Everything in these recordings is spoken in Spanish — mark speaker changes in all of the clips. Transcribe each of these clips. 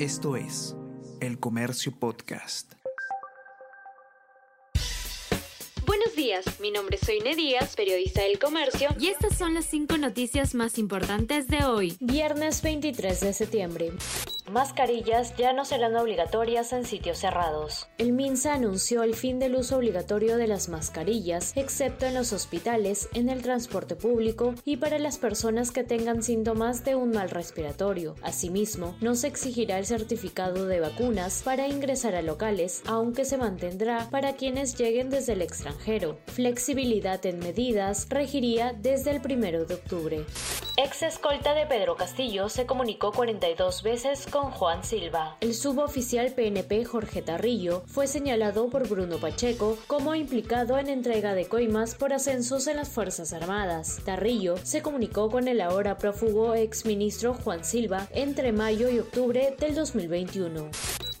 Speaker 1: Esto es El Comercio Podcast.
Speaker 2: Buenos días, mi nombre es Soine Díaz, periodista del Comercio,
Speaker 3: y estas son las cinco noticias más importantes de hoy,
Speaker 4: viernes 23 de septiembre. Mascarillas ya no serán obligatorias en sitios cerrados. El MINSA anunció el fin del uso obligatorio de las mascarillas, excepto en los hospitales, en el transporte público y para las personas que tengan síntomas de un mal respiratorio. Asimismo, no se exigirá el certificado de vacunas para ingresar a locales, aunque se mantendrá para quienes lleguen desde el extranjero. Flexibilidad en medidas regiría desde el 1 de octubre. Ex escolta de Pedro Castillo se comunicó 42 veces con Juan Silva. El suboficial PNP Jorge Tarrillo fue señalado por Bruno Pacheco como implicado en entrega de coimas por ascensos en las Fuerzas Armadas. Tarrillo se comunicó con el ahora prófugo exministro Juan Silva entre mayo y octubre del 2021.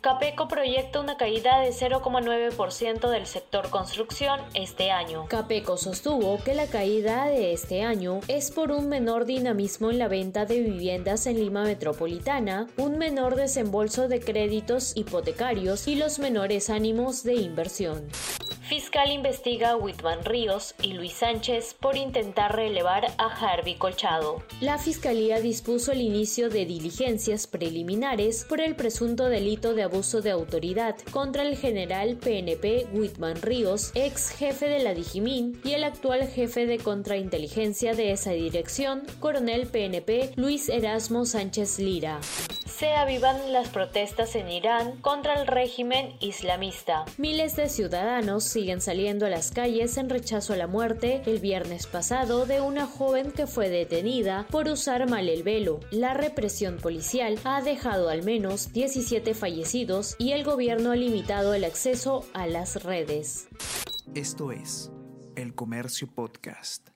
Speaker 4: Capeco proyecta una caída de 0,9% del sector construcción este año. Capeco sostuvo que la caída de este año es por un menor dinamismo en la venta de viviendas en Lima Metropolitana, un menor desembolso de créditos hipotecarios y los menores ánimos de inversión. Fiscal investiga a Whitman Ríos y Luis Sánchez por intentar relevar a Harvey Colchado. La Fiscalía dispuso el inicio de diligencias preliminares por el presunto delito de abuso de autoridad contra el general PNP Whitman Ríos, ex jefe de la Dijimín, y el actual jefe de contrainteligencia de esa dirección, coronel PNP Luis Erasmo Sánchez Lira se avivan las protestas en Irán contra el régimen islamista. Miles de ciudadanos siguen saliendo a las calles en rechazo a la muerte el viernes pasado de una joven que fue detenida por usar mal el velo. La represión policial ha dejado al menos 17 fallecidos y el gobierno ha limitado el acceso a las redes.
Speaker 1: Esto es El Comercio Podcast.